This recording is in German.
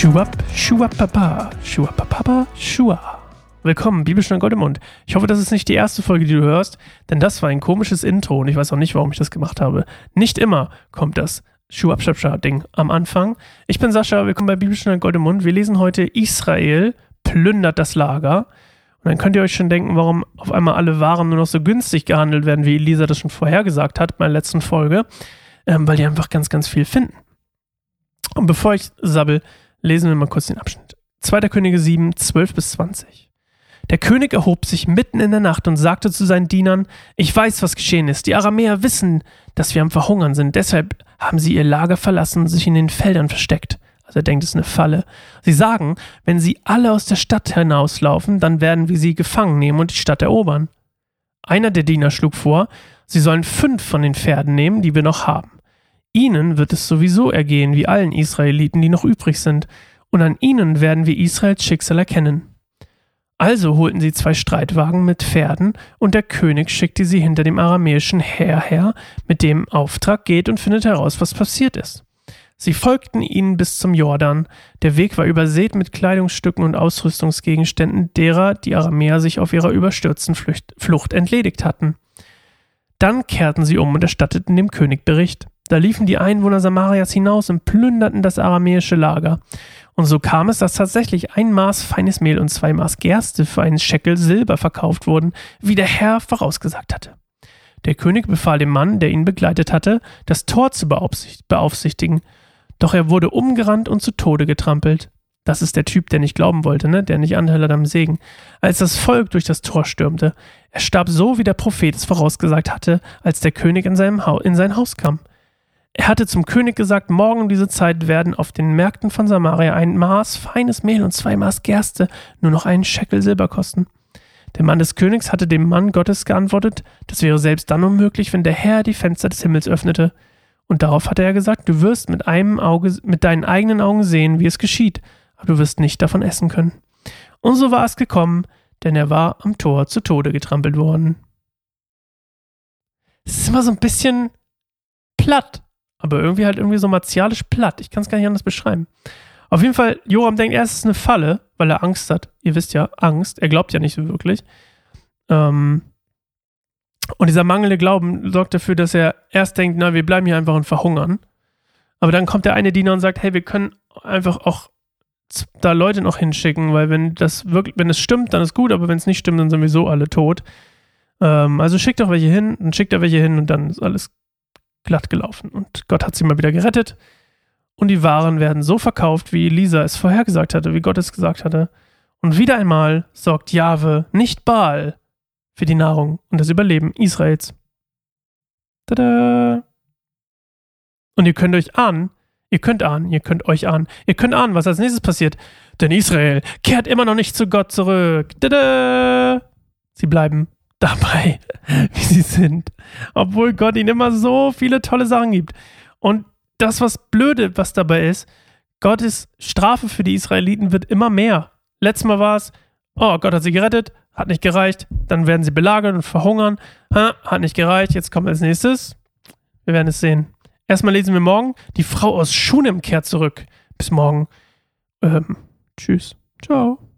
Schuwap, Schuwapapa, Schuwapapapa, Schua. Willkommen, Bibelstunde Gold im Mund. Ich hoffe, das ist nicht die erste Folge, die du hörst, denn das war ein komisches Intro und ich weiß auch nicht, warum ich das gemacht habe. Nicht immer kommt das Schuwapschapscha-Ding am Anfang. Ich bin Sascha, willkommen bei Bibelstunde Gold im Mund. Wir lesen heute Israel plündert das Lager. Und dann könnt ihr euch schon denken, warum auf einmal alle Waren nur noch so günstig gehandelt werden, wie Elisa das schon vorhergesagt hat in meiner letzten Folge, ähm, weil die einfach ganz, ganz viel finden. Und bevor ich sabbel, lesen wir mal kurz den Abschnitt. 2. Könige 7, 12 bis 20. Der König erhob sich mitten in der Nacht und sagte zu seinen Dienern, ich weiß, was geschehen ist. Die Aramäer wissen, dass wir am Verhungern sind. Deshalb haben sie ihr Lager verlassen und sich in den Feldern versteckt. Also er denkt, es ist eine Falle. Sie sagen, wenn sie alle aus der Stadt hinauslaufen, dann werden wir sie gefangen nehmen und die Stadt erobern. Einer der Diener schlug vor, sie sollen fünf von den Pferden nehmen, die wir noch haben. Ihnen wird es sowieso ergehen wie allen Israeliten, die noch übrig sind, und an ihnen werden wir Israels Schicksal erkennen. Also holten sie zwei Streitwagen mit Pferden, und der König schickte sie hinter dem aramäischen Heer her, mit dem Auftrag geht und findet heraus, was passiert ist. Sie folgten ihnen bis zum Jordan. Der Weg war übersät mit Kleidungsstücken und Ausrüstungsgegenständen derer, die Aramäer sich auf ihrer überstürzten Flucht entledigt hatten. Dann kehrten sie um und erstatteten dem König Bericht. Da liefen die Einwohner Samarias hinaus und plünderten das aramäische Lager. Und so kam es, dass tatsächlich ein Maß feines Mehl und zwei Maß Gerste für einen Scheckel Silber verkauft wurden, wie der Herr vorausgesagt hatte. Der König befahl dem Mann, der ihn begleitet hatte, das Tor zu beaufsichtigen. Doch er wurde umgerannt und zu Tode getrampelt. Das ist der Typ, der nicht glauben wollte, ne? der nicht Anteil hat am Segen. Als das Volk durch das Tor stürmte, er starb so, wie der Prophet es vorausgesagt hatte, als der König in, seinem ha in sein Haus kam. Er hatte zum König gesagt, morgen um diese Zeit werden auf den Märkten von Samaria ein Maß feines Mehl und zwei Maß Gerste nur noch einen Scheckel Silber kosten. Der Mann des Königs hatte dem Mann Gottes geantwortet, das wäre selbst dann unmöglich, wenn der Herr die Fenster des Himmels öffnete. Und darauf hatte er gesagt, du wirst mit einem Auge, mit deinen eigenen Augen sehen, wie es geschieht, aber du wirst nicht davon essen können. Und so war es gekommen, denn er war am Tor zu Tode getrampelt worden. Es ist immer so ein bisschen platt aber irgendwie halt irgendwie so martialisch platt. Ich kann es gar nicht anders beschreiben. Auf jeden Fall, Joram denkt, er ist eine Falle, weil er Angst hat. Ihr wisst ja, Angst. Er glaubt ja nicht so wirklich. Ähm, und dieser mangelnde Glauben sorgt dafür, dass er erst denkt, na, wir bleiben hier einfach und verhungern. Aber dann kommt der eine Diener und sagt, hey, wir können einfach auch da Leute noch hinschicken, weil wenn das wirklich, wenn es stimmt, dann ist gut, aber wenn es nicht stimmt, dann sind wir so alle tot. Ähm, also schickt doch welche hin, dann schickt er welche hin und dann ist alles glatt gelaufen. Und Gott hat sie mal wieder gerettet. Und die Waren werden so verkauft, wie Elisa es vorhergesagt hatte, wie Gott es gesagt hatte. Und wieder einmal sorgt Jahwe, nicht Baal, für die Nahrung und das Überleben Israels. Tada! Und ihr könnt euch ahnen, ihr könnt ahnen, ihr könnt euch ahnen, ihr könnt ahnen, was als nächstes passiert. Denn Israel kehrt immer noch nicht zu Gott zurück. Tada! Sie bleiben dabei, wie sie sind. Obwohl Gott ihnen immer so viele tolle Sachen gibt. Und das, was blöde, was dabei ist, Gottes Strafe für die Israeliten wird immer mehr. Letztes Mal war es, oh, Gott hat sie gerettet, hat nicht gereicht, dann werden sie belagern und verhungern, ha, hat nicht gereicht, jetzt kommt als nächstes. Wir werden es sehen. Erstmal lesen wir morgen, die Frau aus Schunem kehrt zurück. Bis morgen. Ähm, tschüss. Ciao.